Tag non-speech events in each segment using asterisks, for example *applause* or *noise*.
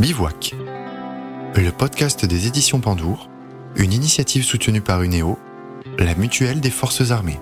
Bivouac, le podcast des éditions Pandour, une initiative soutenue par UNEO, la mutuelle des forces armées.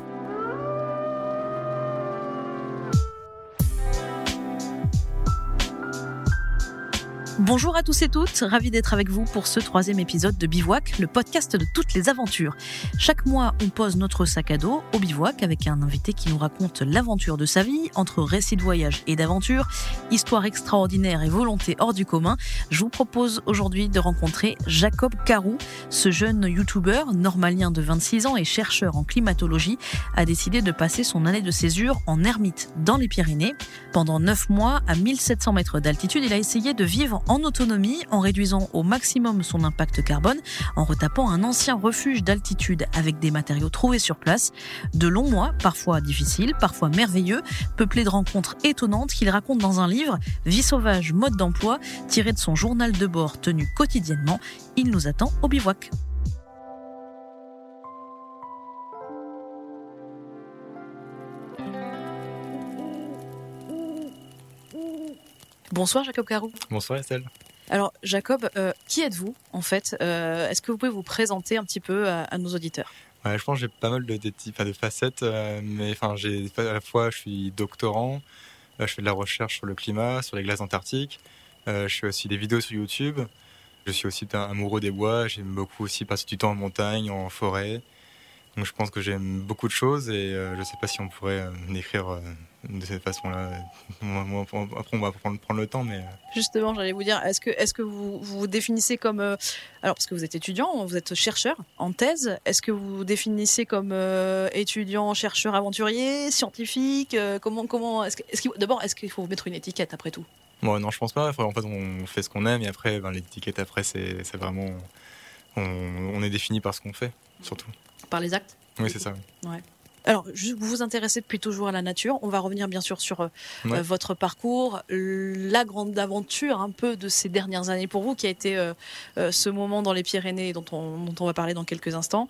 Bonjour à tous et toutes, ravi d'être avec vous pour ce troisième épisode de Bivouac, le podcast de toutes les aventures. Chaque mois, on pose notre sac à dos au bivouac avec un invité qui nous raconte l'aventure de sa vie, entre récits de voyage et d'aventure, histoire extraordinaire et volonté hors du commun. Je vous propose aujourd'hui de rencontrer Jacob Carou. Ce jeune youtubeur normalien de 26 ans et chercheur en climatologie a décidé de passer son année de césure en ermite dans les Pyrénées. Pendant 9 mois, à 1700 mètres d'altitude, il a essayé de vivre en autonomie en réduisant au maximum son impact carbone, en retapant un ancien refuge d'altitude avec des matériaux trouvés sur place. De longs mois, parfois difficiles, parfois merveilleux, peuplés de rencontres étonnantes qu'il raconte dans un livre, Vie sauvage, mode d'emploi, tiré de son journal de bord tenu quotidiennement. Il nous attend au bivouac. Bonsoir Jacob Carou. Bonsoir Estelle. Alors Jacob, euh, qui êtes-vous en fait euh, Est-ce que vous pouvez vous présenter un petit peu à, à nos auditeurs? Ouais, Je pense que j'ai pas mal de, de, de facettes, euh, mais enfin j'ai à la fois je suis doctorant, je fais de la recherche sur le climat, sur les glaces antarctiques, je fais aussi des vidéos sur YouTube. Je suis aussi amoureux des bois, j'aime beaucoup aussi passer du temps en montagne, en forêt. Donc je pense que j'aime beaucoup de choses et je ne sais pas si on pourrait décrire de cette façon-là. Après, on va prendre, prendre le temps, mais. Justement, j'allais vous dire, est-ce que, vous vous définissez comme. Euh, alors, parce que vous êtes étudiant, vous êtes chercheur en thèse, est-ce que vous vous définissez comme euh, étudiant, chercheur, aventurier, scientifique euh, Comment. comment est D'abord, est-ce qu'il faut vous mettre une étiquette après tout? Bon, Non, je pense pas. En fait, on fait ce qu'on aime et après, ben, l'étiquette, après, c'est, c'est vraiment. On, on, est défini par ce qu'on fait, surtout. Par les actes Oui, c'est ça. Ouais. Alors, vous vous intéressez depuis toujours à la nature. On va revenir bien sûr sur euh, ouais. votre parcours, la grande aventure un peu de ces dernières années pour vous, qui a été euh, euh, ce moment dans les Pyrénées dont on, dont on va parler dans quelques instants.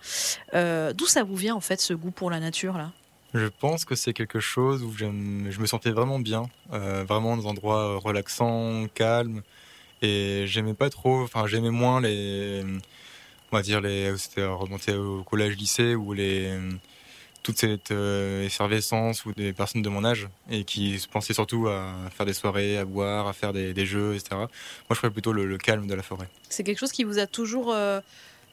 Euh, D'où ça vous vient en fait ce goût pour la nature là? Je pense que c'est quelque chose où je me sentais vraiment bien, euh, vraiment dans un endroit relaxant, calme, et j'aimais pas trop, enfin j'aimais moins les, on va dire les, c'était remonté au collège, lycée où les toute cette euh, effervescence ou des personnes de mon âge et qui se pensaient surtout à faire des soirées, à boire, à faire des, des jeux, etc. Moi, je ferais plutôt le, le, calme de la forêt. C'est quelque chose qui vous a toujours, euh,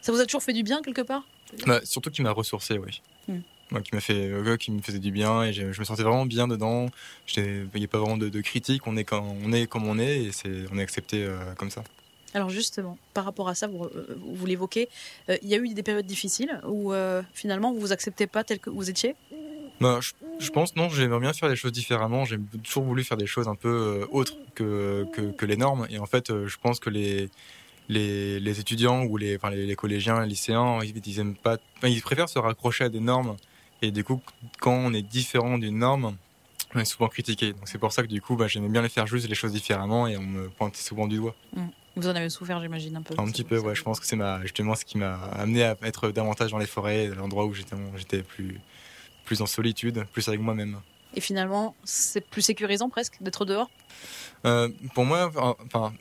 ça vous a toujours fait du bien quelque part? Bah, Surtout qui m'a ressourcé, oui. Mm. Ouais, qui m'a fait, euh, qui me faisait du bien et je, je me sentais vraiment bien dedans. Il n'y a pas vraiment de, de critique. On est quand on est comme on est et c'est, on est accepté comme ça. Alors justement, par rapport à ça, vous, euh, vous l'évoquez, euh, il y a eu des périodes difficiles où euh, finalement vous vous acceptez pas tel que vous étiez bah, je, je, pense non, j'aimerais bien faire des choses différemment. J'ai toujours voulu faire des choses un peu euh, autres que, que, que, les normes. Et en fait, je pense que les, les, les étudiants ou les, enfin, les, les, collégiens, les lycéens, ils, ils aiment pas, enfin, ils préfèrent se raccrocher à des normes. Et du coup, quand on est différent d'une norme, on est souvent critiqué. Donc c'est pour ça que du coup, bah, j'aimais bien les faire juste les choses différemment et on me pointe souvent du doigt. Mmh. Vous en avez souffert, j'imagine, un peu. Un petit peu, ouais. Je pense que c'est justement ce qui m'a amené à être davantage dans les forêts, l'endroit où j'étais, plus, plus en solitude, plus avec moi-même. Et finalement, c'est plus sécurisant presque d'être dehors? Euh, Pour moi, enfin,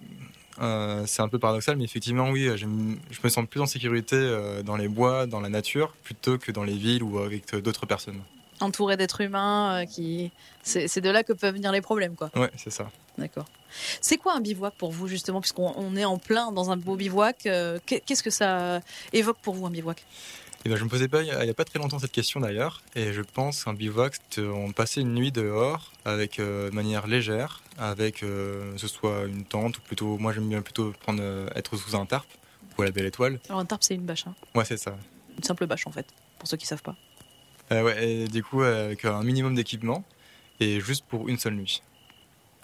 euh, c'est un peu paradoxal, mais effectivement, oui, je me sens plus en sécurité euh, dans les bois, dans la nature, plutôt que dans les villes ou avec d'autres personnes. Entouré d'êtres humains, euh, qui, c'est de là que peuvent venir les problèmes, quoi. Ouais, c'est ça. D'accord. C'est quoi un bivouac pour vous, justement, puisqu'on est en plein dans un beau bivouac euh, Qu'est-ce que ça évoque pour vous, un bivouac? Eh ben, je me posais pas il n'y a pas très longtemps cette question d'ailleurs, et je pense qu'un bivouac, on passait une nuit dehors avec euh, de manière légère, avec euh, ce soit une tente ou plutôt, moi j'aime bien plutôt prendre euh, être sous un tarp ou à la belle étoile. Alors un tarp c'est une bâche. Hein ouais c'est ça. Une simple bâche en fait, pour ceux qui savent pas. Euh, ouais, et du coup avec un minimum d'équipement et juste pour une seule nuit.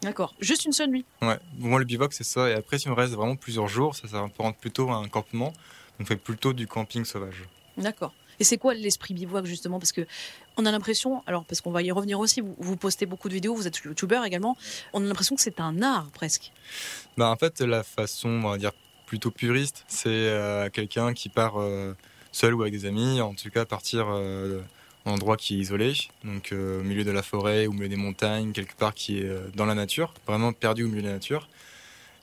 D'accord, juste une seule nuit. Ouais, moi le bivouac c'est ça, et après si on reste vraiment plusieurs jours, ça, ça rentre plutôt à un campement, on fait plutôt du camping sauvage. D'accord. Et c'est quoi l'esprit bivouac justement? Parce que on a l'impression, alors parce qu'on va y revenir aussi, vous, vous, postez beaucoup de vidéos, vous êtes youtubeur également, on a l'impression que c'est un art presque. Bah en fait, la façon, on va dire plutôt puriste, c'est euh, quelqu'un qui part euh, seul ou avec des amis, en tout cas partir euh, en endroit qui est isolé, donc euh, au milieu de la forêt, au milieu des montagnes, quelque part qui est euh, dans la nature, vraiment perdu au milieu de la nature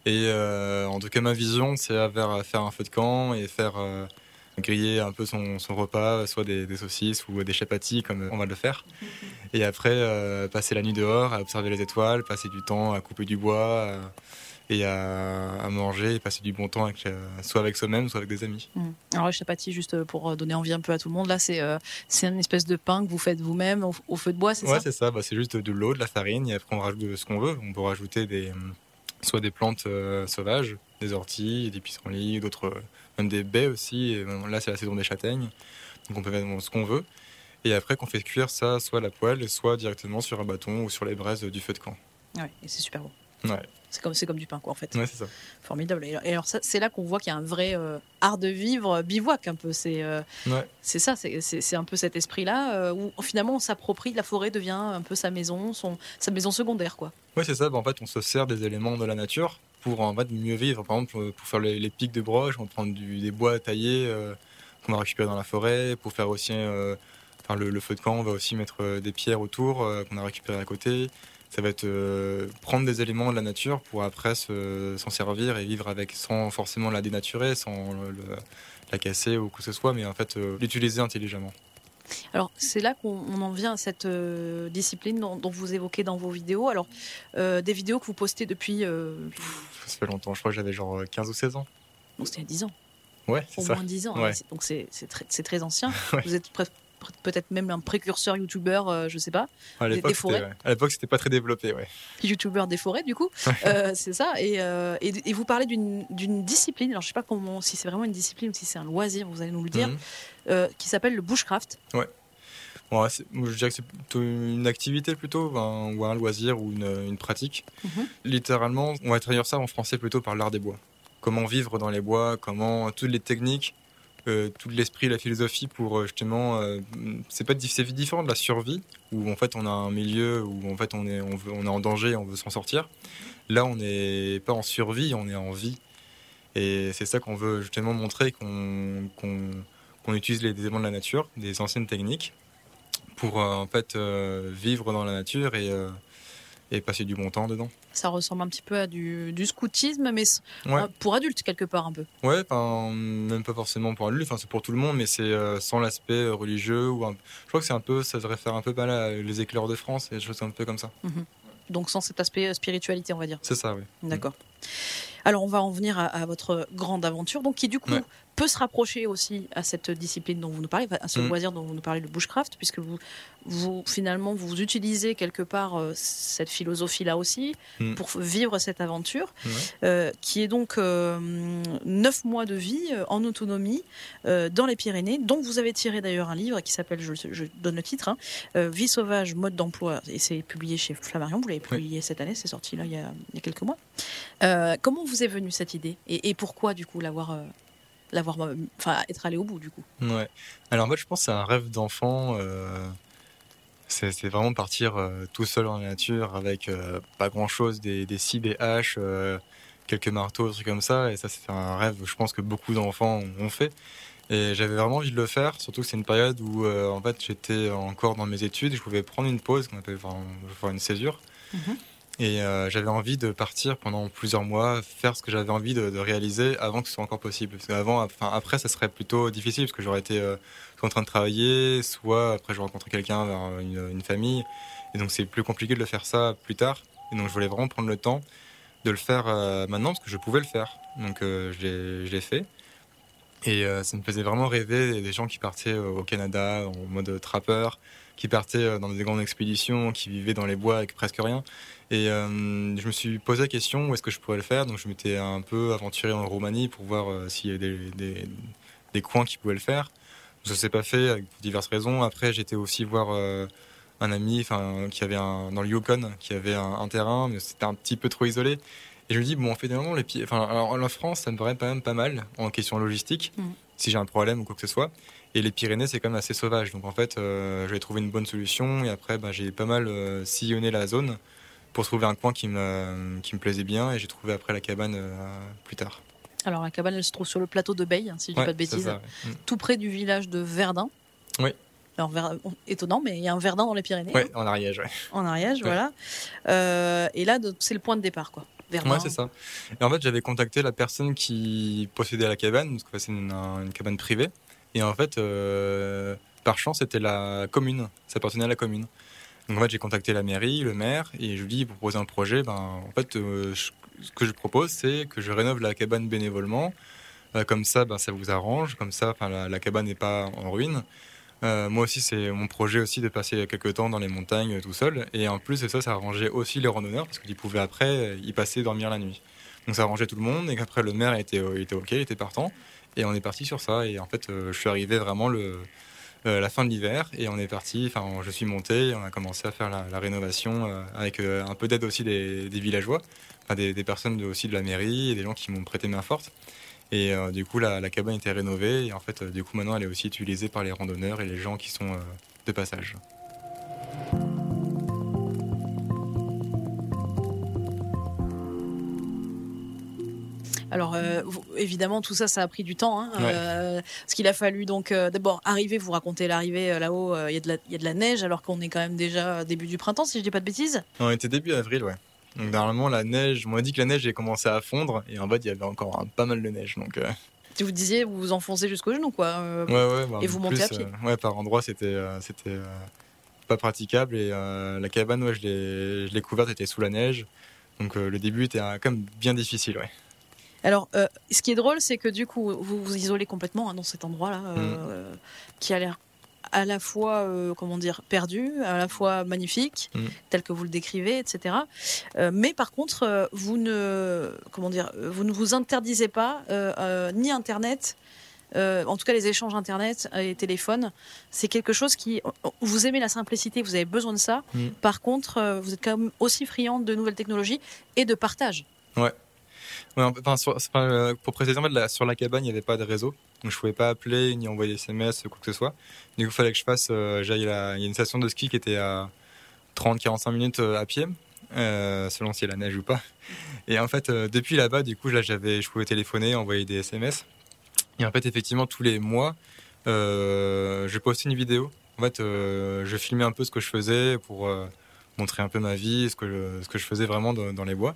Et en tout cas, ma vision, c'est à faire un feu de camp et faire griller un peu son, repas, soit des, saucisses ou des chapatis comme on va le faire. Et après, euh, passer la nuit dehors, à observer les étoiles, passer du temps à couper du bois et à, manger et passer du bon temps avec, euh, soit avec soi-même, soit avec des amis. Mmh. Alors les chapatis, juste pour donner envie un peu à tout le monde, là c'est euh, c'est une espèce de pain que vous faites vous-même au, feu de bois, c'est ouais, ça? Ouais, c'est ça. Bah, c'est juste de l'eau, de la farine et après on rajoute ce qu'on veut. On peut rajouter des, soit des plantes sauvages, des orties, des pissenlits, d'autres même des baies aussi. Et là, c'est la saison des châtaignes, donc on peut mettre ce qu'on veut. Et après, qu'on fait cuire ça soit à la poêle, soit directement sur un bâton ou sur les braises du feu de camp. Ouais, et c'est super bon. Ouais. C'est comme, comme du pain, quoi, en fait. Ouais, c'est ça. Formidable. Et alors, c'est là qu'on voit qu'il y a un vrai euh, art de vivre bivouac, un peu. C'est euh, ouais. c'est ça, c'est un peu cet esprit-là euh, où finalement on s'approprie, la forêt devient un peu sa maison, son, sa maison secondaire, quoi. Ouais, c'est ça. Bah, en fait, on se sert des éléments de la nature pour en fait, mieux vivre. Par exemple, pour faire les, pics de broche, on va prendre du, des bois taillés qu'on va récupérer dans la forêt. Pour faire aussi euh, le, feu de camp, on va aussi mettre des pierres autour qu'on a récupérées à côté. Ça va être prendre des éléments de la nature pour après s'en servir et vivre avec sans forcément la dénaturer, sans la casser ou quoi que ce soit, mais en fait l'utiliser intelligemment. Alors c'est là qu'on en vient à cette euh, discipline dont, vous évoquez dans vos vidéos. Alors euh, des vidéos que vous postez depuis... Euh, ça fait longtemps, je crois que j'avais genre 15 ou 16 ans. Donc c'était il y a 10 ans. Ouais, c'est ça. Au moins 10 ans, hein. donc c'est très, très, ancien. *laughs* Vous êtes peut-être même un précurseur youtubeur, je sais pas. À l'époque, c'était pas très développé, ouais. Youtubeur des forêts, du coup, c'est ça. Et, et, vous parlez d'une discipline. Alors, je sais pas comment, si c'est vraiment une discipline ou si c'est un loisir, vous allez nous le dire. Mhm. Euh, qui s'appelle le bushcraft. Ouais. Bon, je dirais que c'est plutôt une activité plutôt, ou un loisir ou une, pratique. Mhm. Littéralement, on va traduire ça en français plutôt par l'art des bois. Comment vivre dans les bois, comment toutes les techniques, euh, tout l'esprit, la philosophie pour euh, justement, c'est pas c'est différent de la survie où en fait on a un milieu où en fait on est on, est en danger, on veut s'en sortir. Là, on n'est pas en survie, on est en vie. Et c'est ça qu'on veut justement montrer qu'on on utilise les éléments de la nature, des anciennes techniques, pour euh, en fait euh, vivre dans la nature et, euh, et passer du bon temps dedans. Ça ressemble un petit peu à du, scoutisme, mais pour adultes quelque part un peu. Ouais, même pas forcément pour adultes, enfin, c'est pour tout le monde, mais c'est sans l'aspect religieux. Ou Je crois que c'est un peu, ça devrait faire un peu mal à les éclairs de France et des choses un peu comme ça. Mhm. Donc sans cet aspect spiritualité, on va dire. C'est ça, oui. D'accord. Alors on va en venir à, votre grande aventure, donc qui du coup peut se rapprocher aussi à cette discipline dont vous nous parlez, à ce mm. loisir dont vous nous parlez, le bushcraft, puisque vous, vous finalement vous utilisez quelque part euh, cette philosophie-là aussi mm. pour vivre cette aventure, euh, qui est donc euh, neuf mois de vie en autonomie dans les Pyrénées, dont vous avez tiré d'ailleurs un livre qui s'appelle, je, donne le titre, hein, Vie sauvage, mode d'emploi, et c'est publié chez Flammarion. Vous l'avez publié cette année, c'est sorti là il y, a, quelques mois. comment vous est venue cette idée et, et pourquoi du coup l'avoir l'avoir, enfin, être allé au bout du coup? Ouais. Alors moi, je pense c'est un rêve d'enfant. Euh, c'est, vraiment partir euh, tout seul dans la nature avec euh, pas grand chose, des, des scies, des haches, quelques marteaux, des trucs comme ça. Et ça, c'est un rêve, je pense que beaucoup d'enfants ont fait. Et j'avais vraiment envie de le faire, surtout que c'est une période où en fait j'étais encore dans mes études, je pouvais prendre une pause, qu'on appelle enfin, une césure. Mm-hmm. Et euh, j'avais envie de partir pendant plusieurs mois, faire ce que j'avais envie de, réaliser avant que ce soit encore possible. Parce qu'avant, après, ça serait plutôt difficile parce que j'aurais été euh, soit en train de travailler, soit après, je rencontrer quelqu'un une, famille. Et donc, c'est plus compliqué de le faire ça plus tard. Et donc, je voulais vraiment prendre le temps de le faire euh, maintenant parce que je pouvais le faire. Donc, je l'ai fait. Et ça me faisait vraiment rêver des gens qui partaient au Canada en mode trappeur, qui partaient dans des grandes expéditions, qui vivaient dans les bois avec presque rien. Et euh, je me suis posé la question où est-ce que je pourrais le faire? Donc je m'étais un peu aventuré en Roumanie pour voir euh, s'il y avait des, des, coins qui pouvaient le faire. Ça s'est pas fait pour diverses raisons. Après, j'étais aussi voir euh, un ami, enfin, qui avait un dans le Yukon, qui avait un, terrain, mais c'était un petit peu trop isolé. Et je me dis bon, en fait, les pieds. Enfin, alors la France, ça me paraît quand même pas mal en question logistique, mm. si j'ai un problème ou quoi que ce soit. Et les Pyrénées, c'est quand même assez sauvage. Donc en fait, j'ai trouvé une bonne solution. Et après, bah, j'ai pas mal sillonné la zone pour trouver un coin qui me, qui me plaisait bien et j'ai trouvé après la cabane euh, plus tard. Alors la cabane, elle se trouve sur le plateau de Beille, si je ne dis pas de bêtises, mm. tout près du village de Verdun. Oui. Alors, étonnant, mais il y a un Verdun dans les Pyrénées. Oui, en Ariège, En Ariège, voilà. Euh, et là, c'est le point de départ, quoi. Verdun. Ouais, c'est ça. Et en fait, j'avais contacté la personne qui possédait la cabane, parce que c'est une, une, cabane privée. Et en fait, euh, par chance, c'était la commune. Ça appartenait à la commune. Donc en fait, j'ai contacté la mairie, le maire, et je lui dis pour proposer un projet. Ben, en fait, euh, ce que je propose, c'est que je rénove la cabane bénévolement. Euh, comme ça, ben, ça vous arrange. Comme ça, la, cabane n'est pas en ruine. Moi aussi, c'est mon projet aussi de passer quelques temps dans les montagnes tout seul. Et en plus ça, ça arrangeait aussi les randonneurs parce qu'ils pouvaient après y passer dormir la nuit. Donc ça arrangeait tout le monde. Et qu'après, le maire était, était OK, il était partant. Et on est parti sur ça. Et en fait, je suis arrivé vraiment le, la fin de l'hiver et on est parti. Enfin, je suis monté et on a commencé à faire la, rénovation avec un peu d'aide aussi des, villageois, des, personnes aussi de la mairie et des gens qui m'ont prêté main forte. Et euh, du coup, la, la, cabane était rénovée et en fait, euh, du coup, maintenant, elle est aussi utilisée par les randonneurs et les gens qui sont euh, de passage. Alors euh, évidemment tout ça ça a pris du temps hein, ouais. euh, parce qu'il a fallu donc euh, d'abord arriver vous racontez l'arrivée là-haut il y, y, a de la neige alors qu'on est quand même déjà début du printemps si je dis pas de bêtises. On était début avril ouais. Donc normalement la neige, on m'a dit que la neige avait commencé à fondre et en fait il y avait encore hein, pas mal de neige donc. Vous disiez vous vous enfoncez jusqu'au genou quoi. Ouais ouais. Bah, et vous montez plus, à pied. Ouais par endroit c'était c'était pas praticable et la cabane ouais je l'ai je l'ai couverte était sous la neige donc le début était quand même bien difficile ouais. Alors, euh, ce qui est drôle, c'est que du coup, vous vous isolez complètement hein, dans cet endroit-là, euh, mmh. qui a l'air à la fois, euh, comment dire, perdu, à la fois magnifique, mmh. tel que vous le décrivez, etc. Euh, mais par contre, vous ne, comment dire, vous ne vous interdisez pas ni Internet. en tout cas, les échanges Internet et téléphone, c'est quelque chose qui. Vous aimez la simplicité, vous avez besoin de ça. Mmh. Par contre, vous êtes quand même aussi friand de nouvelles technologies et de partage. Ouais, enfin, pour préciser, en fait, sur la cabane, il n'y avait pas de réseau. Donc, je pouvais pas appeler ni envoyer des SMS, quoi que ce soit. Du coup, il fallait que je fasse, euh, il y a une station de ski qui était à 30-45 minutes à pied, euh, selon si y a la neige ou pas. Et en fait, euh, depuis là-bas, du coup, là, j'avais, je pouvais téléphoner, envoyer des SMS. Et en fait, effectivement, tous les mois, euh, je postais une vidéo. En fait, euh, je filmais un peu ce que je faisais pour montrer un peu ma vie, ce que je, faisais vraiment dans les bois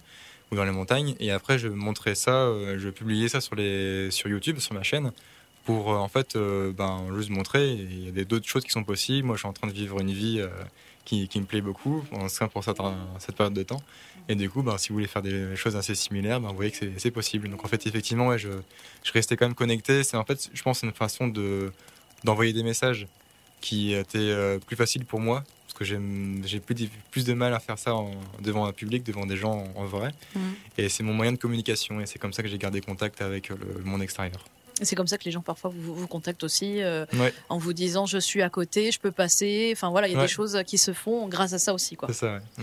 ou dans les montagnes. Et après, je montrais ça, euh, je publiais ça sur, les, sur YouTube, sur ma chaîne, pour euh, en fait euh, ben, juste montrer. Il y a d'autres choses qui sont possibles. Moi, je suis en train de vivre une vie qui, me plaît beaucoup, en ce pour cette, cette période de temps. Et du coup, ben, si vous voulez faire des choses assez similaires, ben, vous voyez que c'est possible. Donc en fait, effectivement, ouais, je, je restais quand même connecté. C'est en fait, je pense, une façon de d'envoyer des messages qui était plus facile pour moi parce que j'ai plus, plus de mal à faire ça en, devant un public, devant des gens en, en vrai. Mmh. Et c'est mon moyen de communication et c'est comme ça que j'ai gardé contact avec le, le monde extérieur. C'est comme ça que les gens parfois vous, vous contactent aussi euh, ouais. en vous disant je suis à côté, je peux passer. Enfin voilà, il y a ouais. des choses qui se font grâce à ça aussi. C'est ça, ouais. mmh.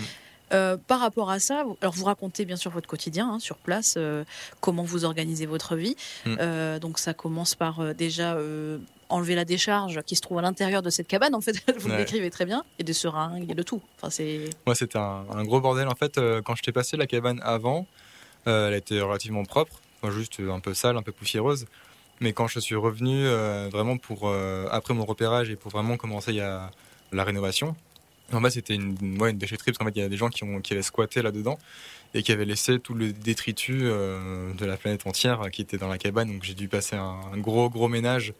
Euh, par rapport à ça, alors vous racontez bien sûr votre quotidien hein, sur place, euh, comment vous organisez votre vie. Mmh. Euh, donc ça commence par déjà enlever la décharge qui se trouve à l'intérieur de cette cabane. En fait, *laughs* vous ouais. l'écrivez très bien, et des seringues, il y a de tout. Enfin, c'est. Moi, c'était un, un, gros bordel. En fait, quand je t'ai passé la cabane avant, elle était relativement propre, enfin, juste un peu sale, un peu poussiéreuse. Mais quand je suis revenu vraiment pour après mon repérage et pour vraiment commencer à la rénovation, en bas, c'était une, ouais, une déchetterie parce qu'en fait, il y a des gens qui, ont, qui avaient squatté là-dedans et qui avaient laissé tout le détritus euh, de la planète entière qui était dans la cabane. Donc, j'ai dû passer un, un, gros, gros ménage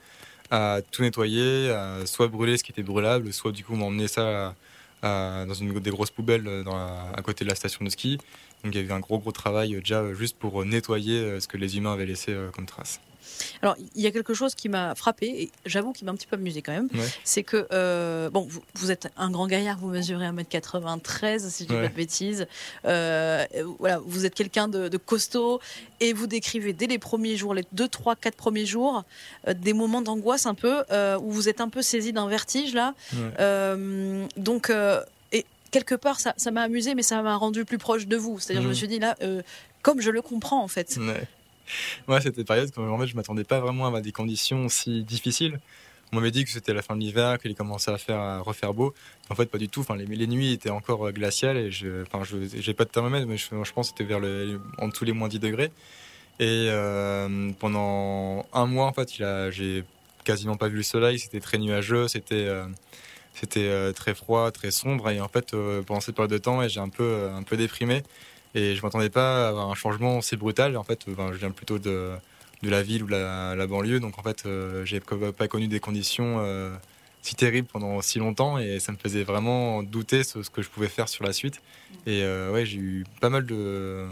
à tout nettoyer, soit brûler ce qui était brûlable, soit du coup m'emmener ça dans une des grosses poubelles la, à côté de la station de ski. Donc, il y avait un gros, gros travail déjà juste pour nettoyer ce que les humains avaient laissé comme trace. Alors, il y a quelque chose qui m'a frappé, et j'avoue qu'il m'a un petit peu amusé quand même. Ouais. C'est que, euh, bon, vous, vous, êtes un grand gaillard, vous mesurez 1m93, si je dis ouais. pas de bêtises. Euh, voilà, vous êtes quelqu'un de, de, costaud, et vous décrivez dès les premiers jours, les 2, 3, 4 premiers jours, euh, des moments d'angoisse un peu, euh, où vous êtes un peu saisi d'un vertige, là. Ouais. Euh, donc, et quelque part, ça m'a amusé, mais ça m'a rendu plus proche de vous. C'est-à-dire, mmh. je me suis dit, là, comme je le comprends, en fait. Ouais. *laughs* Ouais, c'était période quand en fait, je m'attendais pas vraiment à des conditions si difficiles. On m'avait dit que c'était la fin de l'hiver, qu'il commençait à faire à refaire beau. En fait, pas du tout. Enfin, les, nuits étaient encore glaciales et je, enfin, je, j'ai pas de thermomètre, mais je, pense que c'était vers le, en dessous les moins 10 degrés. Et euh, pendant un mois, en fait, il a, j'ai quasiment pas vu le soleil. C'était très nuageux, c'était, euh, c'était euh, très froid, très sombre. Et en fait, pendant cette période de temps, j'ai un peu, un peu déprimé. Et je m'attendais pas à avoir un changement aussi brutal. En fait, ben, je viens plutôt de, de la ville ou la, la banlieue, donc en fait, euh, j'ai pas connu des conditions euh, si terribles pendant si longtemps et ça me faisait vraiment douter ce, ce que je pouvais faire sur la suite. Et euh, ouais, j'ai eu pas mal de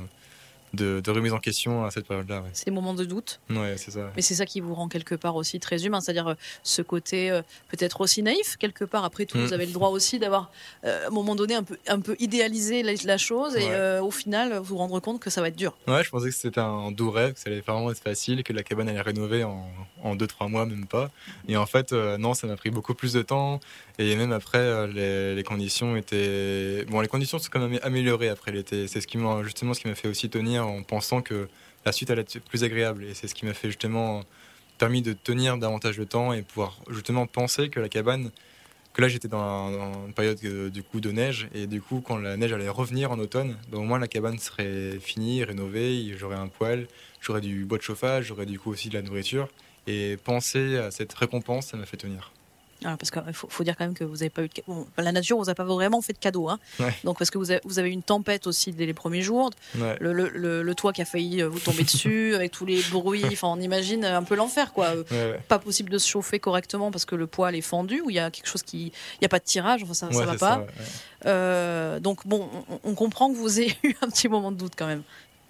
de, remise en question à cette période-là. Ces moments de doute. Ouais, c'est ça. Mais c'est ça qui vous rend quelque part aussi très humain, c'est-à-dire euh, ce côté euh, peut-être aussi naïf quelque part. Après tout, vous mm. avez le droit aussi d'avoir euh, à un moment donné un peu, un peu idéalisé la, chose et au final vous rendre compte que ça va être dur. Ouais, je pensais que c'était un doux rêve, que ça allait vraiment être facile, que la cabane allait rénover en, en deux trois mois même pas. Et en fait, non, ça m'a pris beaucoup plus de temps. Et même après, les, les, conditions étaient bon, les conditions sont quand même améliorées après l'été. C'est ce qui justement ce qui m'a fait aussi tenir en pensant que la suite allait être plus agréable. Et c'est ce qui m'a fait justement permis de tenir davantage de temps et pouvoir justement penser que la cabane, que là j'étais dans, une période euh, du coup de neige et du coup quand la neige allait revenir en automne, ben, au moins la cabane serait finie, rénovée, j'aurais un poêle, j'aurais du bois de chauffage, j'aurais du coup aussi de la nourriture et penser à cette récompense, ça m'a fait tenir. Alors, parce qu'il faut, dire quand même que vous n'avez pas eu de bon, la nature vous a pas vraiment fait de cadeau hein. donc parce que vous avez, vous avez, une tempête aussi dès les premiers jours. Le, le, le, toit qui a failli euh, vous tomber dessus *laughs* avec tous les bruits enfin on imagine un peu l'enfer quoi. Pas possible de se chauffer correctement parce que le poêle est fendu ou il y a quelque chose qui il y a pas de tirage enfin ça, ça va pas. euh, donc bon on, on comprend que vous *laughs* ayez eu un petit moment de doute quand même.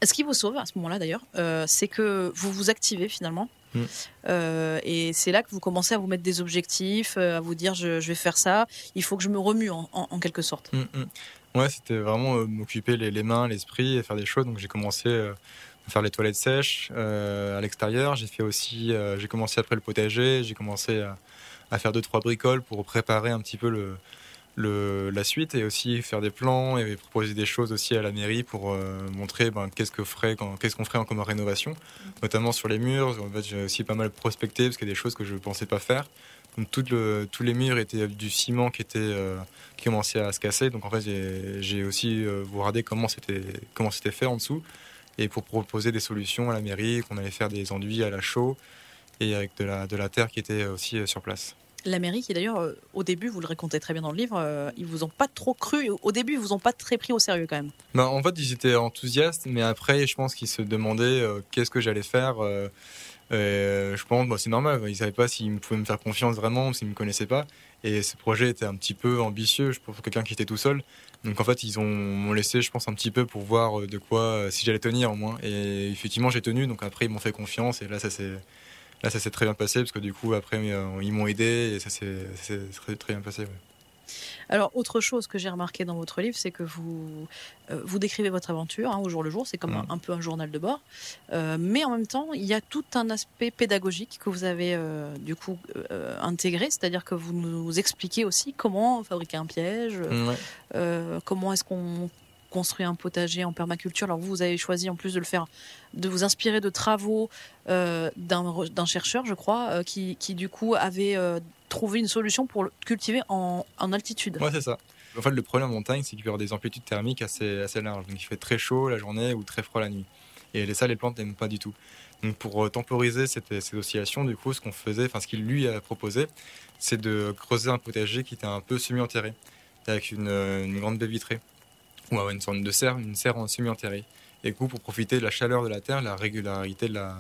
Ce qui vous sauve à ce moment-là d'ailleurs, euh, c'est que vous vous activez finalement. Mm. Euh, et c'est là que vous commencez à vous mettre des objectifs, euh, à vous dire je, vais faire ça, il faut que je me remue en, quelque sorte. Mm, mm. Ouais, c'était vraiment m'occuper les, mains, l'esprit et faire des choses. Donc j'ai commencé à faire les toilettes sèches à l'extérieur. J'ai fait aussi, j'ai commencé après le potager, j'ai commencé à, à, faire deux trois bricoles pour préparer un petit peu le, la suite et aussi faire des plans et proposer des choses aussi à la mairie pour euh, montrer ben, qu'est-ce qu'on ferait en comme rénovation. Notamment sur les murs en fait j'ai aussi pas mal prospecté parce qu'il y a des choses que je pensais pas faire. Tous les murs étaient du ciment qui était euh, qui commençait à se casser. Donc en fait j'ai aussi euh, regardé comment c'était comment c'était fait en dessous et pour proposer des solutions à la mairie qu'on allait faire des enduits à la chaux et avec de la, de la terre qui était aussi sur place la mairie, qui d'ailleurs, euh, au début, vous le racontez très bien dans le livre, euh, ils vous ont pas trop cru. Au début, ils vous ont pas très pris au sérieux quand même. Bah, en fait, ils étaient enthousiastes, mais après, je pense qu'ils se demandaient euh, qu'est-ce que j'allais faire. je pense, bah, c'est normal, ils savaient pas s'ils pouvaient me faire confiance vraiment, s'ils me connaissaient pas. Et ce projet était un petit peu ambitieux, pour quelqu'un qui était tout seul. Donc en fait, ils ont m'ont laissé, je pense, un petit peu pour voir de quoi, si j'allais tenir au moins. Et effectivement, j'ai tenu. Donc après, ils m'ont fait confiance. Et là, ça s'est là, ça s'est très bien passé parce que du coup, après, euh, ils m'ont aidé et ça s'est très, très bien passé. Alors, autre chose que j'ai remarqué dans votre livre, c'est que vous, euh, vous décrivez votre aventure hein, au jour le jour, c'est comme mm. un, peu un journal de bord, euh, mais en même temps, il y a tout un aspect pédagogique que vous avez du coup intégré, c'est-à-dire que vous nous expliquez aussi comment fabriquer un piège, comment est-ce qu'on construit un potager en permaculture. Alors vous, vous avez choisi en plus de le faire, de vous inspirer de travaux euh, d'un chercheur, je crois, euh, qui, qui, du coup avait euh, trouvé une solution pour cultiver en, altitude. Ouais, c'est ça. En fait, le problème en montagne, c'est qu'il y avoir des amplitudes thermiques assez, assez larges. Donc il fait très chaud la journée ou très froid la nuit. Et ça, les plantes n'aiment pas du tout. Donc pour temporiser cette, ces oscillations, du coup, ce qu'on faisait, enfin ce qu'il lui a proposé, c'est de creuser un potager qui était un peu semi-enterré, avec une, une grande baie vitrée ou une sorte de serre, une serre en semi-enterrée. Et du coup, pour profiter de la chaleur de la terre, la régularité de la,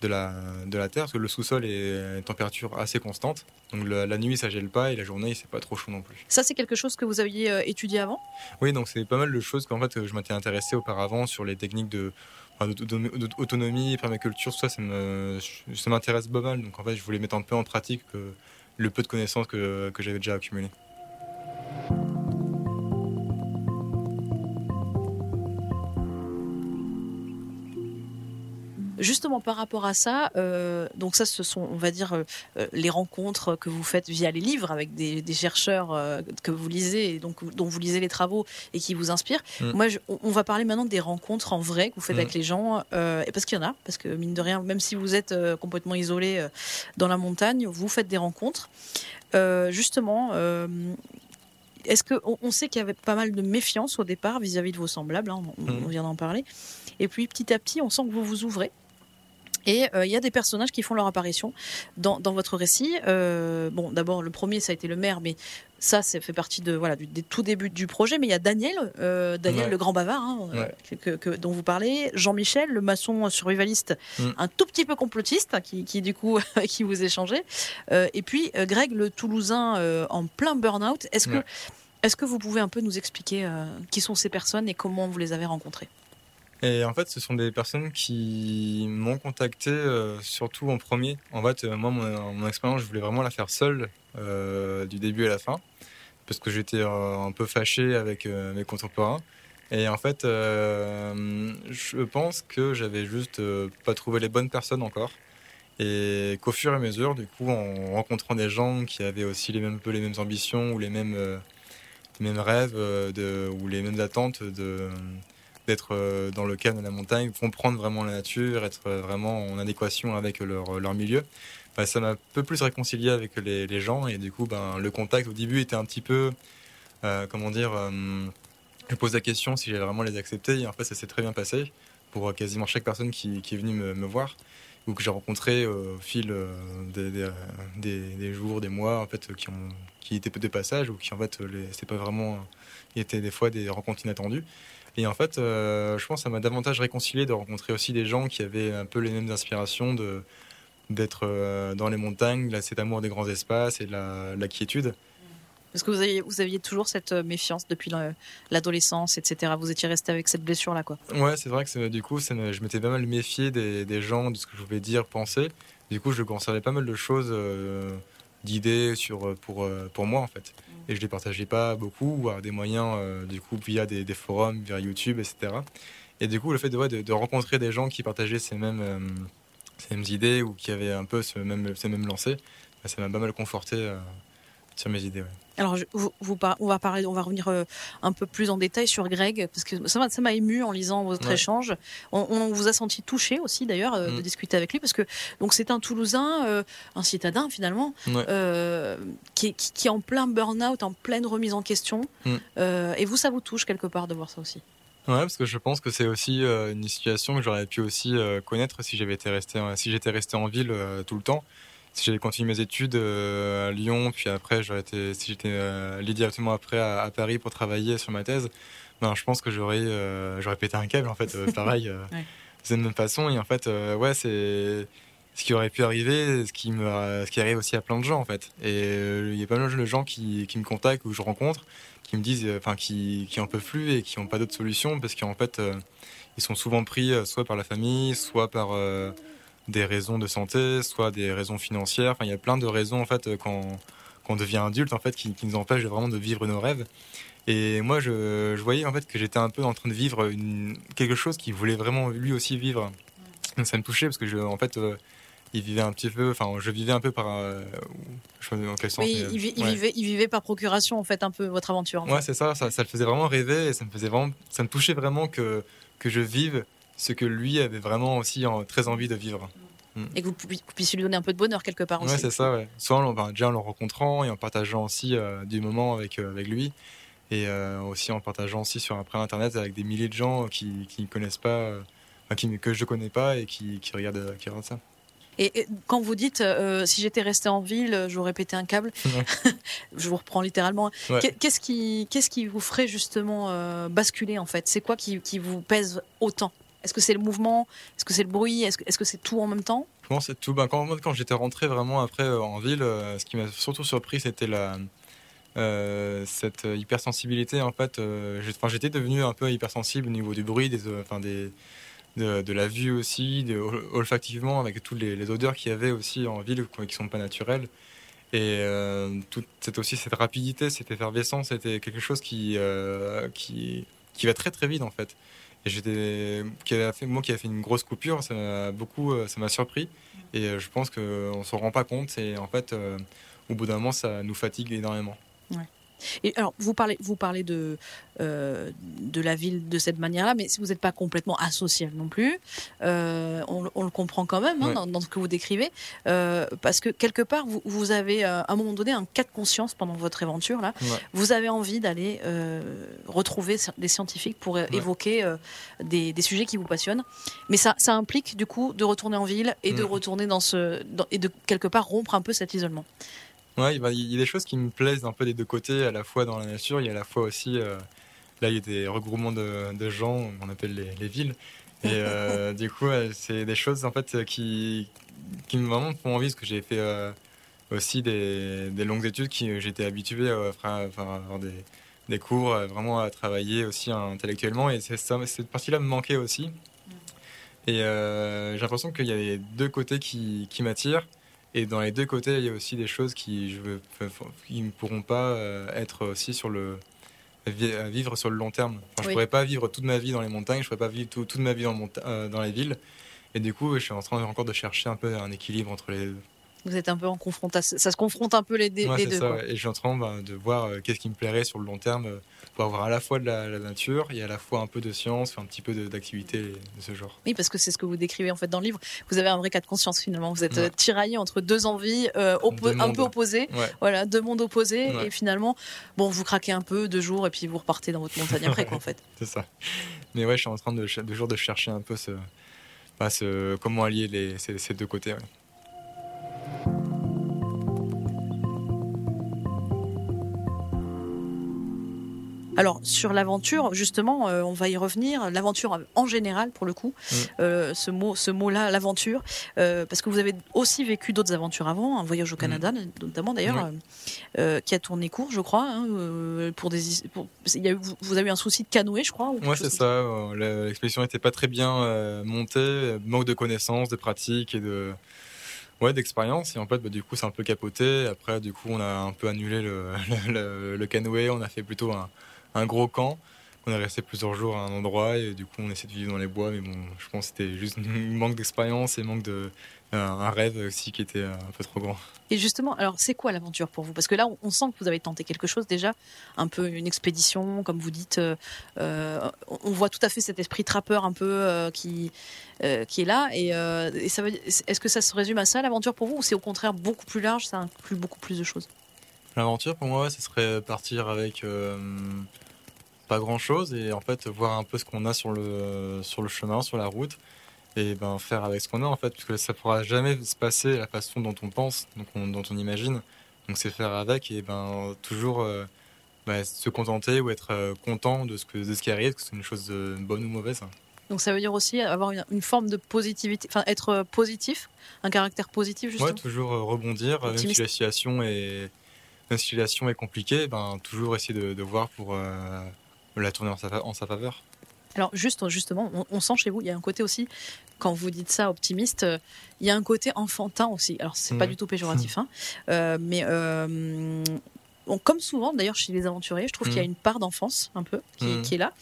de la, de la terre, parce que le sous-sol est une température assez constante. Donc la nuit, ça gèle pas et la journée, c'est pas trop chaud non plus. Ça, c'est quelque chose que vous aviez euh, étudié avant? Oui, donc c'est pas mal de choses qu'en fait, je m'étais intéressé auparavant sur les techniques de d'autonomie, permaculture, ça, ça m'intéresse pas mal. Donc en fait, je voulais mettre un peu en pratique le peu de connaissances que, que j'avais déjà accumulées. Justement, par rapport à ça, euh, donc ça, ce sont, on va dire, euh, euh, les rencontres que vous faites via les livres avec des, chercheurs que vous lisez, et donc dont vous lisez les travaux et qui vous inspirent. Mm. Moi, on va parler maintenant des rencontres en vrai que vous faites mm. avec les gens, et parce qu'il y en a, parce que mine de rien, même si vous êtes complètement isolé dans la montagne, vous faites des rencontres. justement, est-ce que on, sait qu'il y avait pas mal de méfiance au départ vis-à-vis de vos semblables, hein, on, mm. on, vient d'en parler, et puis petit à petit, on sent que vous vous ouvrez. Et euh, il y a des personnages qui font leur apparition dans, dans votre récit. Euh, bon, d'abord, le premier, ça a été le maire, mais ça, ça fait partie de voilà du, des tout débuts du projet. Mais il y a Daniel, euh, Daniel Ouais. le grand bavard, hein, Ouais. que, que- dont vous parlez, Jean-Michel, le maçon survivaliste, Mm. un tout petit peu complotiste, qui, qui, du coup *laughs* qui vous échangez, et puis Greg, le Toulousain en plein burn-out. Est-ce que Ouais. est-ce que vous pouvez un peu nous expliquer qui sont ces personnes et comment vous les avez rencontrées? Et en fait, ce sont des personnes qui m'ont contacté euh, surtout en premier. En fait, euh, moi, mon, expérience, je voulais vraiment la faire seule euh, du début à la fin, parce que j'étais un peu fâché avec mes contemporains. Et en fait, je pense que j'avais juste pas trouvé les bonnes personnes encore. Et qu'au fur et à mesure, du coup, en rencontrant des gens qui avaient aussi les mêmes, ambitions ou les mêmes, rêves ou les mêmes attentes de, d'être euh, dans le calme de la montagne, comprendre vraiment la nature, être euh, vraiment en adéquation avec leur, leur milieu, bah, ça m'a un peu plus réconcilié avec les, gens et du coup, ben, le contact au début était un petit peu, euh, comment dire, euh, je pose la question si j'allais vraiment les accepter et en fait ça s'est très bien passé pour euh, quasiment chaque personne qui, est venue me, voir ou que j'ai rencontré euh, au fil euh, des, des, jours, des mois en fait qui, ont, qui étaient de passage ou qui en fait c'était pas vraiment, étaient des fois des rencontres inattendues. Et en fait, euh, je pense que ça m'a davantage réconcilié de rencontrer aussi des gens qui avaient un peu les mêmes inspirations de d'être euh, dans les montagnes, là, cet amour des grands espaces et de la, la quiétude. Parce que vous aviez, vous aviez toujours cette euh, méfiance depuis le- l'adolescence, etc. Vous étiez resté avec cette blessure-là, quoi. Ouais, c'est vrai que du coup, ça je m'étais pas mal méfié des, des gens, de ce que je pouvais dire, penser. Du coup, je conservais pas mal de choses, euh, d'idées sur pour pour moi en fait. Et je les partageais pas beaucoup, ou à des moyens, euh, du coup, via des, forums, via YouTube, etc. Et du coup, le fait de, de, rencontrer des gens qui partageaient ces mêmes euh, ces mêmes idées ou qui avaient un peu ce même ces mêmes lancers, bah, ça m'a pas mal conforté euh, sur mes idées. Alors, je- vous, vous par- on va parler, on va revenir euh, un peu plus en détail sur Greg, parce que ça m'a, ça m'a ému en lisant votre Ouais. échange. On, on vous a senti touché aussi, d'ailleurs, euh, de Mm. discuter avec lui, parce que donc c'est un Toulousain, euh, un citadin finalement, Ouais. euh, qui, est, qui, qui est en plein burn-out, en pleine remise en question. Mm. Euh, et vous, ça vous touche quelque part de voir ça aussi? Ouais, parce que je pense que c'est aussi une situation que j'aurais pu aussi connaître si j'avais été resté, si j'étais resté en ville tout le temps. Si j'avais continué mes études euh, à Lyon, puis après j'aurais été, si j'étais euh, allé directement après à, à Paris pour travailler sur ma thèse, ben je pense que j'aurais, euh, j'aurais pété un câble en fait, pareil, *laughs* Ouais. de la même façon. Et en fait, ouais, c'est ce qui aurait pu arriver, ce qui me, ce qui arrive aussi à plein de gens en fait. Et euh, il y a pas mal de gens qui, qui me contactent ou je rencontre qui me disent, euh, enfin, qui, qui en peuvent plus et qui n'ont pas d'autre solution parce qu'en fait, euh, ils sont souvent pris soit par la famille, soit par des raisons de santé, soit des raisons financières. Enfin, il y a plein de raisons en fait quand, quand on devient adulte en fait qui, qui nous empêchent vraiment de vivre nos rêves. Et moi, je, je voyais en fait que j'étais un peu en train de vivre une, quelque chose qu'il voulait vraiment lui aussi vivre. Donc ça me touchait parce que je, en fait, euh, il vivait un petit peu, enfin, je vivais un peu par, euh, je sais pas dans quel sens. Oui, mais, il, vi- il ouais. vivait, il vivait par procuration, en fait, un peu votre aventure. en fait. Ouais, c'est ça, ça, ça le faisait vraiment rêver et ça me faisait vraiment, ça me touchait vraiment que, que je vive ce que lui avait vraiment aussi en- très envie de vivre. Et que vous, pu- vous puissiez lui donner un peu de bonheur quelque part Ouais, aussi. c'est ça, ouais. Soit en, ben, déjà en le rencontrant et en partageant aussi euh, du moment avec, euh, avec lui et euh, aussi en partageant aussi sur après internet avec des milliers de gens qui qui ne connaissent pas, qui, que je connais pas et qui, qui regardent, qui regardent ça. Et, et quand vous dites si j'étais resté en ville, j'aurais pété un câble, *laughs* je vous reprends littéralement. Ouais. Qu'est-ce qui, qu'est-ce qui vous ferait justement basculer en fait? C'est quoi qui, qui vous pèse autant? Est-ce que c'est le mouvement? Est-ce que c'est le bruit? Est-ce que c'est tout en même temps? Que c'est tout. Ben, quand j'étais rentré vraiment après euh, en ville, euh, ce qui m'a surtout surpris, c'était la euh, cette hypersensibilité. En fait, j'étais devenu un peu hypersensible au niveau du bruit, enfin, de, de la vue aussi, olfactivement avec toutes les, odeurs qu'il y avait aussi en ville quoi, qui sont pas naturelles. Et euh, cette aussi cette rapidité, cette effervescence, c'était quelque chose qui qui qui va très très vite en fait. Et j'étais, moi qui a fait une grosse coupure, ça m'a beaucoup, euh, ça m'a surpris. Et euh, je pense qu'on s'en rend pas compte. Et en fait, euh, au bout d'un moment, ça nous fatigue énormément. Et alors, vous parlez, vous parlez de, euh, de la ville de cette manière-là, mais si vous n'êtes pas complètement asocial non plus, euh, on, on le comprend quand même hein, Ouais. dans, dans ce que vous décrivez, euh, parce que quelque part, vous, vous avez à un moment donné un cas de conscience pendant votre aventure là. Ouais. Vous avez envie d'aller retrouver des scientifiques pour Ouais. évoquer des, des sujets qui vous passionnent, mais ça, ça implique du coup de retourner en ville et de Mm. retourner dans ce dans- et de quelque part rompre un peu cet isolement. Ouais, il y a des choses qui me plaisent un peu des deux côtés, à la fois dans la nature, il y a à la fois aussi, là il y a des regroupements de, gens, on appelle les, villes, et *laughs* du coup c'est des choses en fait qui, qui me vraiment font envie, parce que j'ai fait aussi des, longues études qui j'étais habitué à faire, avoir des, des cours, vraiment à travailler aussi intellectuellement. Et cette partie-là me manquait aussi. Et euh, j'ai l'impression qu'il y a les deux côtés qui, qui m'attirent. Et dans les deux côtés, il y a aussi des choses qui je qui ne pourront pas euh, être aussi sur le vivre sur le long terme. Je ne pourrais pas vivre toute ma vie dans les montagnes, je ne pourrais pas vivre toute ma vie dans, euh, dans les villes. Et du coup, je suis en train encore de chercher un peu un équilibre entre les deux. Vous êtes un peu en confrontation, ça se confronte un peu les, deux. Ça, Et je suis en train bah, de voir euh, qu'est-ce qui me plairait sur le long terme euh, pour avoir à la fois de la, nature et à la fois un peu de science, un petit peu d'activité de, ce genre. Oui, parce que c'est ce que vous décrivez en fait dans le livre. Vous avez un vrai cas de conscience finalement. Vous êtes euh, tiraillé entre deux envies un peu opposées, voilà, deux mondes opposés, et finalement, bon, vous craquez un peu deux jours et puis vous repartez dans votre montagne après, quoi, en *laughs* fait. c'est ça. Mais ouais, je suis en train de, de chercher un peu ce, bah, ce comment allier les, ces, ces deux côtés. Alors sur l'aventure, justement, euh, on va y revenir. L'aventure en général, pour le coup, mm. euh, ce mot, ce mot-là, l'aventure, euh, parce que vous avez aussi vécu d'autres aventures avant, un voyage au Canada, mm. notamment d'ailleurs, qui a tourné court, je crois. Hein, pour des, vous avez eu un souci de canoë, je crois. Oui, c'est ça. L'expédition n'était pas très bien montée, manque de connaissances, de pratiques et de ouais, d'expérience. Et en fait, bah, du coup, c'est un peu capoté. Après, du coup, on a un peu annulé le, *laughs* le, le canoë. On a fait plutôt un, un gros camp. On est resté plusieurs jours à un endroit et du coup on essaie de vivre dans les bois. Mais bon, je pense que c'était juste un manque d'expérience et manque de un rêve aussi qui était un peu trop grand. Et justement, alors c'est quoi l'aventure pour vous? Parce que là, on sent que vous avez tenté quelque chose déjà, un peu une expédition, comme vous dites. Euh, euh, on voit tout à fait cet esprit trappeur un peu euh, qui qui est là. Et, est-ce que ça se résume à ça l'aventure pour vous, ou c'est au contraire beaucoup plus large, ça inclut beaucoup plus de choses? L'aventure pour moi, ce serait partir avec euh, pas grand chose et en fait voir un peu ce qu'on a sur le, sur le chemin, sur la route et ben faire avec ce qu'on a en fait, parce que ça pourra jamais se passer la façon dont on pense, donc dont on imagine. Donc c'est faire avec et ben toujours euh, bah, se contenter ou être euh, content de ce, que, de ce qui arrive, que c'est une chose bonne ou mauvaise. Donc ça veut dire aussi avoir une, forme de positivité, enfin être positif, un caractère positif justement. Ouais, toujours rebondir, même si la situation est la situation est compliquée, ben, toujours essayer de, voir pour euh, la tourner en sa, en sa, faveur. Alors juste, justement, on, sent chez vous, il y a un côté aussi, quand vous dites ça optimiste, euh, il y a un côté enfantin aussi. Alors c'est pas du tout péjoratif, hein, euh, mais comme souvent d'ailleurs chez les aventuriers, je trouve qu'il y a mm. une part d'enfance un peu qui, mm. est là,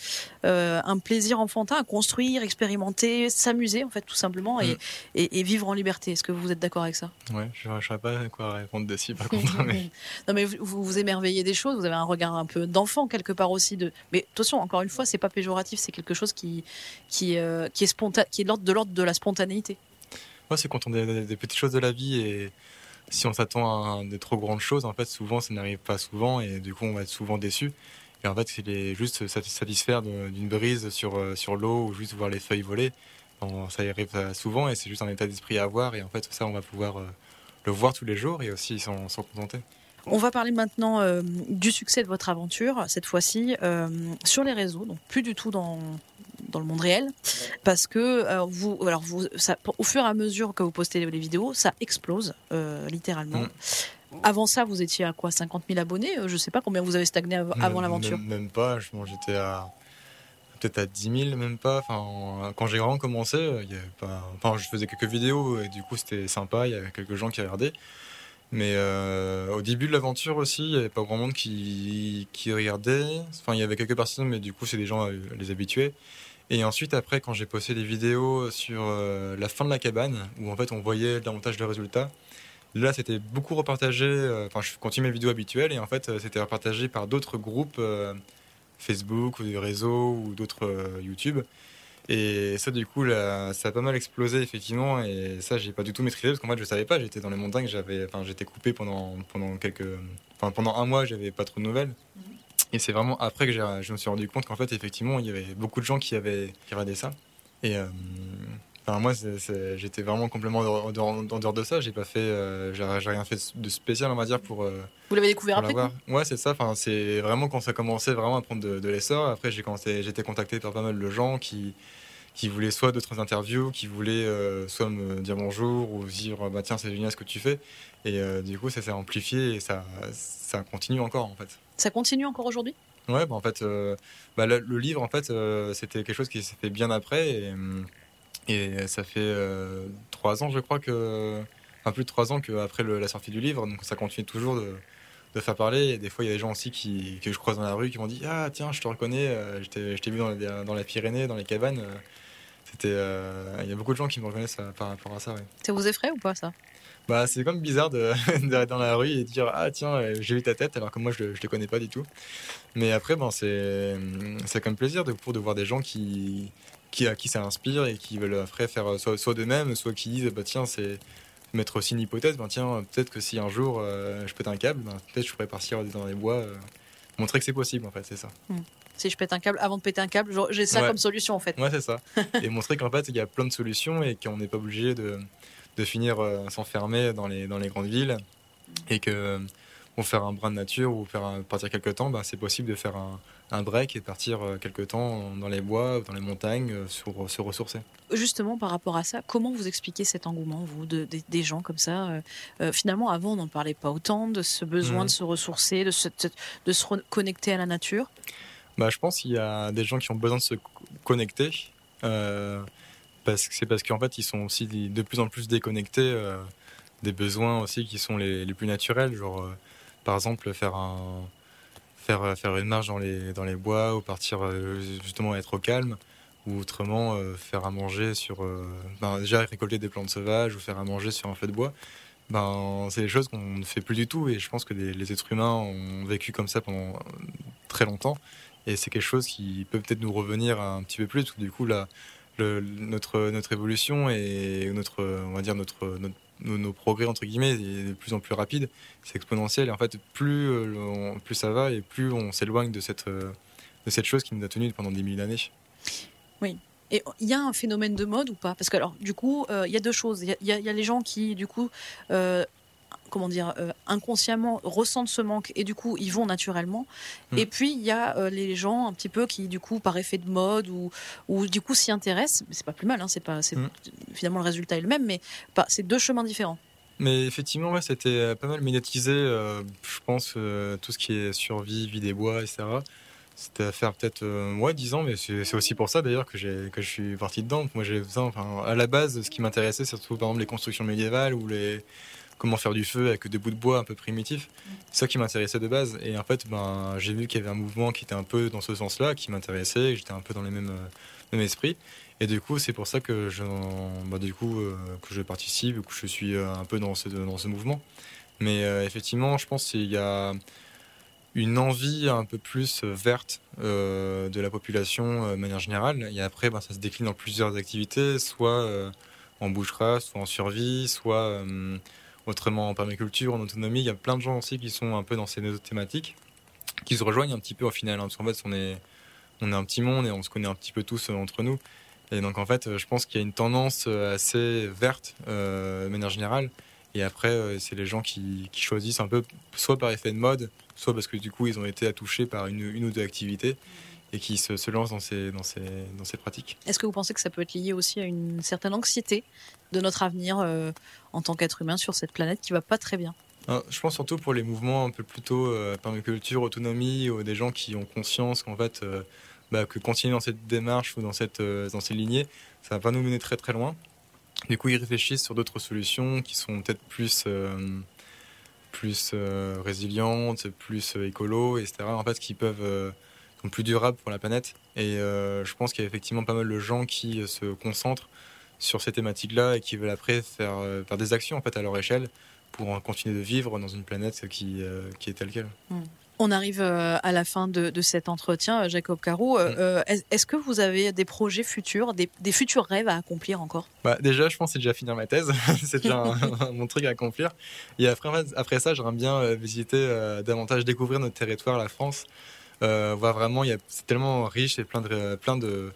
euh, un plaisir enfantin à construire, expérimenter, s'amuser en fait tout simplement et, mm. vivre en liberté. Est-ce que vous êtes d'accord avec ça? Ouais, je ne saurais pas quoi répondre dessus par *laughs* contre. mais... non mais vous, vous émerveillez des choses, vous avez un regard un peu d'enfant quelque part aussi de. Mais attention, encore une fois, c'est pas péjoratif, c'est quelque chose qui qui, euh, qui est spontané, qui est de l'ordre de l'ordre de la spontanéité. Moi, c'est quand on a des, des petites choses de la vie et si on s'attend à des trop grandes choses, en fait, souvent, ça n'arrive pas souvent et du coup, on va être souvent déçu. Et en fait, c'est juste satisfaire d'une brise sur, euh, sur l'eau ou juste voir les feuilles voler. ça arrive souvent et c'est juste un état d'esprit à avoir. Et en fait, ça, on va pouvoir euh, le voir tous les jours et aussi s'en contenter. On va parler maintenant euh, du succès de votre aventure, cette fois-ci sur les réseaux, donc plus du tout dans, dans le monde réel, parce que euh, vous, alors vous, ça, au fur et à mesure que vous postez les vidéos, ça explose euh, littéralement. Mm. Avant ça, vous étiez à quoi 50 000 abonnés euh, Je sais pas combien vous avez stagné avant l'aventure. Même, pas, j'étais à peut-être à 10 000, même pas. Enfin, quand j'ai vraiment commencé, il y avait pas... enfin, je faisais quelques vidéos et du coup c'était sympa, il y avait quelques gens qui regardaient. Mais au début de l'aventure aussi, il n'y avait pas grand monde qui, qui regardait. Enfin, il y avait quelques personnes, mais du coup, c'est des gens les habitués. Et ensuite, après, quand j'ai posté des vidéos sur euh, la fin de la cabane, où en fait on voyait davantage de résultats, là c'était beaucoup repartagé. Euh, enfin, je continue mes vidéos habituelles et en fait euh, c'était repartagé par d'autres groupes Facebook ou des réseaux ou d'autres YouTube. Et ça, du coup, là, ça a pas mal explosé effectivement. Et ça, j'ai pas du tout maîtrisé parce qu'en fait, je savais pas. J'étais dans les montagnes, j'étais coupé pendant pendant quelques, pendant un mois, j'avais pas trop de nouvelles. Mhm. Et c'est vraiment après que je me suis rendu compte qu'en fait, effectivement, il y avait beaucoup de gens qui avaient qui regardaient ça. Et euh, moi, j'étais vraiment complètement en dehors de ça. J'ai pas fait, euh, j'ai rien fait de spécial, on va dire, pour. Euh, Vous l'avez découvert après Ouais, c'est ça. Enfin, c'est vraiment quand ça commençait vraiment à prendre de, l'essor. Après, j'ai commencé, j'étais contacté par pas mal de gens qui qui voulaient soit d'autres interviews, qui voulaient soit me dire bonjour ou dire bah tiens c'est génial ce que tu fais. Et du coup, ça s'est amplifié et ça ça continue encore en fait. Ça continue encore aujourd'hui? Ouais, bah, en fait, bah, le, livre en fait c'était quelque chose qui s'est fait bien après et ça fait euh, trois ans, je crois, que. Enfin, plus de trois ans qu'après la sortie du livre. Donc ça continue toujours de, faire parler. Et des fois, il y a des gens aussi qui, que je croise dans la rue qui m'ont dit Ah, tiens, je te reconnais, euh, je t'ai vu dans, la, dans la Pyrénées, dans les cabanes. C'était, euh, il y a beaucoup de gens qui me reconnaissent par rapport à ça. Ça vous effraie ou pas, ça? Bah, c'est comme bizarre d'être *laughs* dans la rue et de dire Ah, tiens, j'ai vu ta tête, alors que moi, je ne te connais pas du tout. Mais après, bon, c'est comme plaisir de, pour de voir des gens qui, qui, à qui ça inspire et qui veulent après faire euh, soit, soit d'eux-mêmes, soit qui disent bah, tiens, c'est mettre aussi une hypothèse bah, tiens, peut-être que si un jour euh, je pète un câble, bah, peut-être je pourrais partir dans les bois, euh, montrer que c'est possible en fait, c'est ça. Hmm. Si je pète un câble, avant de péter un câble, j'ai ça comme solution en fait. Ouais, c'est ça. *laughs* et montrer qu'en fait, il y a plein de solutions et qu'on n'est pas obligé de, de finir s'enfermer dans les, dans les grandes villes et que pour faire un brin de nature ou faire partir quelques temps, bah, c'est possible de faire un, un break et partir euh, quelques temps dans les bois, dans les montagnes, euh, sur, se ressourcer. Justement, par rapport à ça, comment vous expliquez cet engouement, vous, de, des gens comme ça euh, Finalement, avant, on n'en parlait pas autant de ce besoin mmh. de se ressourcer, de se, de se reconnecter à la nature? Bah, je pense qu'il y a des gens qui ont besoin de se connecter. parce que c'est parce qu'en fait, ils sont aussi de plus en plus déconnectés des besoins aussi qui sont les, les plus naturels. Genre, par exemple, faire un faire, euh, faire une marche dans les, dans les bois ou partir euh, justement être au calme ou autrement euh, faire à manger sur ben, déjà récolter des plantes sauvages ou faire à manger sur un feu de bois ben c'est des choses qu'on ne fait plus du tout et je pense que les, êtres humains ont vécu comme ça pendant très longtemps et c'est quelque chose qui peut peut-être nous revenir un petit peu plus du coup là notre notre évolution et notre on va dire notre, nos, progrès entre guillemets est de plus en plus rapide, c'est exponentiel et en fait plus euh, plus ça va et plus on s'éloigne de cette euh, de cette chose qui nous a tenu pendant des milliers d'années. Oui. Et il y a un phénomène de mode ou pas? Parce que alors du coup, euh, il y a deux choses. Il y, a les gens qui du coup comment dire, euh, inconsciemment ressentent ce manque et du coup ils vont naturellement. Mm. Et puis il y a euh, les gens un petit peu qui du coup par effet de mode ou, ou du coup s'y intéressent. C'est pas plus mal, hein, c'est pas, mm. finalement le résultat est le même, mais c'est deux chemins différents. Mais effectivement, ouais, c'était euh, pas mal médiatisé. je pense tout ce qui est survie, vie des bois, etc. C'était à faire peut-être moi 10 ans, mais c'est aussi pour ça d'ailleurs que, que je suis parti dedans. Moi, j'ai enfin, à la base, ce qui m'intéressait, c'est surtout par exemple les constructions médiévales ou les, comment faire du feu avec des bouts de bois un peu primitifs. C'est ça qui m'intéressait de base. Et en fait, ben, j'ai vu qu'il y avait un mouvement qui était un peu dans ce sens-là, qui m'intéressait, j'étais un peu dans les mêmes, euh, mêmes esprits. Et du coup, c'est pour ça que je, bah, du coup, euh, que je participe, que je suis euh, un peu dans ce, mouvement. Mais effectivement, je pense qu'il y a une envie un peu plus verte de la population de manière générale. Et après, ben, ça se décline dans plusieurs activités, soit en boucherie, soit en survie, soit autrement en permaculture, en autonomie. Il y a plein de gens aussi qui sont un peu dans ces deux thématiques, qui se rejoignent un petit peu au final. Hein, parce qu'en fait, on est, on est un petit monde et on se connaît un petit peu tous euh, entre nous. Et donc en fait, je pense qu'il y a une tendance euh, assez verte euh, de manière générale. Et après, c'est les gens qui, choisissent un peu, soit par effet de mode, soit parce que du coup, ils ont été touchés par une, une ou deux activités et qui se, se lancent dans ces, dans ces, dans ces pratiques. Est-ce que vous pensez que ça peut être lié aussi à une certaine anxiété de notre avenir euh, en tant qu'être humain sur cette planète qui va pas très bien? Ah, je pense surtout pour les mouvements un peu plutôt euh, permaculture, autonomie, ou des gens qui ont conscience qu'en fait, euh, bah, que continuer dans cette démarche ou dans cette, euh, dans ces lignées, ça va pas nous mener très très loin. Du coup, ils réfléchissent sur d'autres solutions qui sont peut-être plus, plus résilientes, plus écolo, etc. En fait, qui peuvent sont plus durables pour la planète. Et euh, je pense qu'il y a effectivement pas mal de gens qui euh, se concentrent sur ces thématiques-là et qui veulent après faire, euh, faire des actions en fait à leur échelle pour continuer de vivre dans une planète qui, qui est telle qu'elle. Hmm. On arrive à la fin de, de cet entretien, Jacob Caro. Hmm. Est-ce que vous avez des projets futurs, des, des futurs rêves à accomplir encore? Bah, Déjà, je pense c'est déjà finir ma thèse. *laughs* c'est déjà *laughs* mon truc à accomplir. Et après, après ça, j'aimerais bien visiter davantage, découvrir notre territoire, la France. Euh, vraiment, c'est tellement riche et plein de, plein de,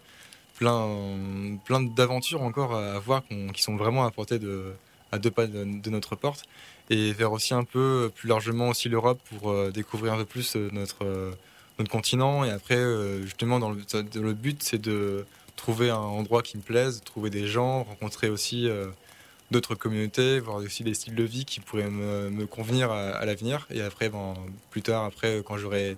plein, plein d'aventures encore à voir qui sont vraiment à portée de, à deux pas de, notre porte. Et vers aussi un peu plus largement aussi l'Europe pour découvrir un peu plus notre, notre continent. Et après, justement, dans le, le but, c'est de trouver un endroit qui me plaise, trouver des gens, rencontrer aussi d'autres communautés, voir aussi des styles de vie qui pourraient me, convenir à, l'avenir. Et après, ben, plus tard, après, quand j'aurai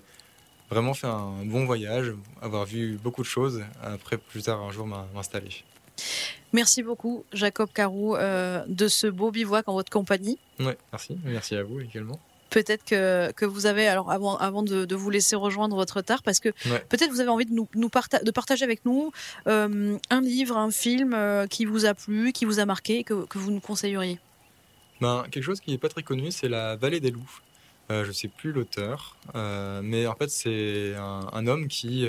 vraiment fait un bon voyage, avoir vu beaucoup de choses, après, plus tard, un jour, m'installer. Merci beaucoup, Jacob Carou, euh, de ce beau bivouac en votre compagnie. Oui, merci. Merci à vous également peut-être que, que vous avez, alors avant, avant de, de vous laisser rejoindre votre tard, parce que peut-être vous avez envie de, nous, nous de partager avec nous euh, un livre, un film euh, qui vous a plu, qui vous a marqué, que, que vous nous conseilleriez ben, Quelque chose qui n'est pas très connu, c'est La Vallée des Loups. Je ne sais plus l'auteur, mais en fait c'est un, un, homme qui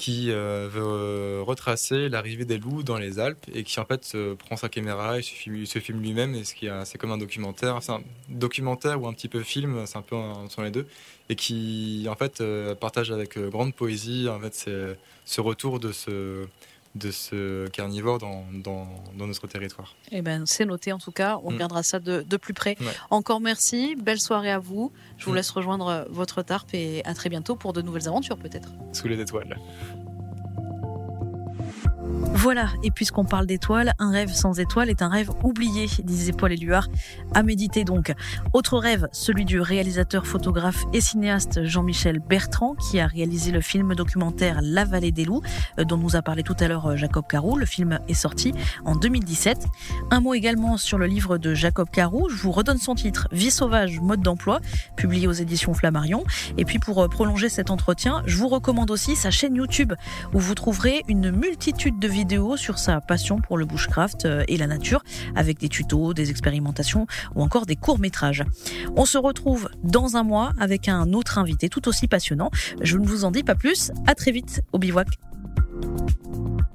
qui euh, veut euh, retracer l'arrivée des loups dans les Alpes et qui en fait prend sa caméra et se filme, lui-même et c'est comme un documentaire, c'est un documentaire ou un petit peu film, c'est un peu entre les deux et qui en fait euh, partage avec grande poésie en fait ce retour de ce de ce carnivore dans, dans, notre territoire. Eh ben, c'est noté en tout cas, on mm. regardera ça de, de plus près. Encore merci, belle soirée à vous. Je vous mm. laisse rejoindre votre tarp et à très bientôt pour de nouvelles aventures peut-être. Sous les étoiles. Voilà, et puisqu'on parle d'étoiles, un rêve sans étoiles est un rêve oublié, disait Paul Éluard. À méditer donc. Autre rêve, celui du réalisateur, photographe et cinéaste Jean-Michel Bertrand, qui a réalisé le film documentaire La Vallée des Loups, euh, dont nous a parlé tout à l'heure euh, Jacob Carou. Le film est sorti en 2017. Un mot également sur le livre de Jacob Carou. Je vous redonne son titre, Vie sauvage, mode d'emploi, publié aux éditions Flammarion. Et puis pour euh, prolonger cet entretien, je vous recommande aussi sa chaîne YouTube, où vous trouverez une multitude de vidéos sur sa passion pour le bushcraft euh, et la nature, avec des tutos, des expérimentations ou encore des courts-métrages. On se retrouve dans un mois avec un autre invité tout aussi passionnant. Je ne vous en dis pas plus. À très vite au bivouac.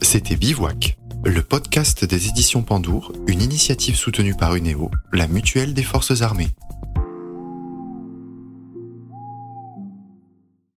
C'était Bivouac, le podcast des éditions Pandour, une initiative soutenue par UNEO, la mutuelle des forces armées.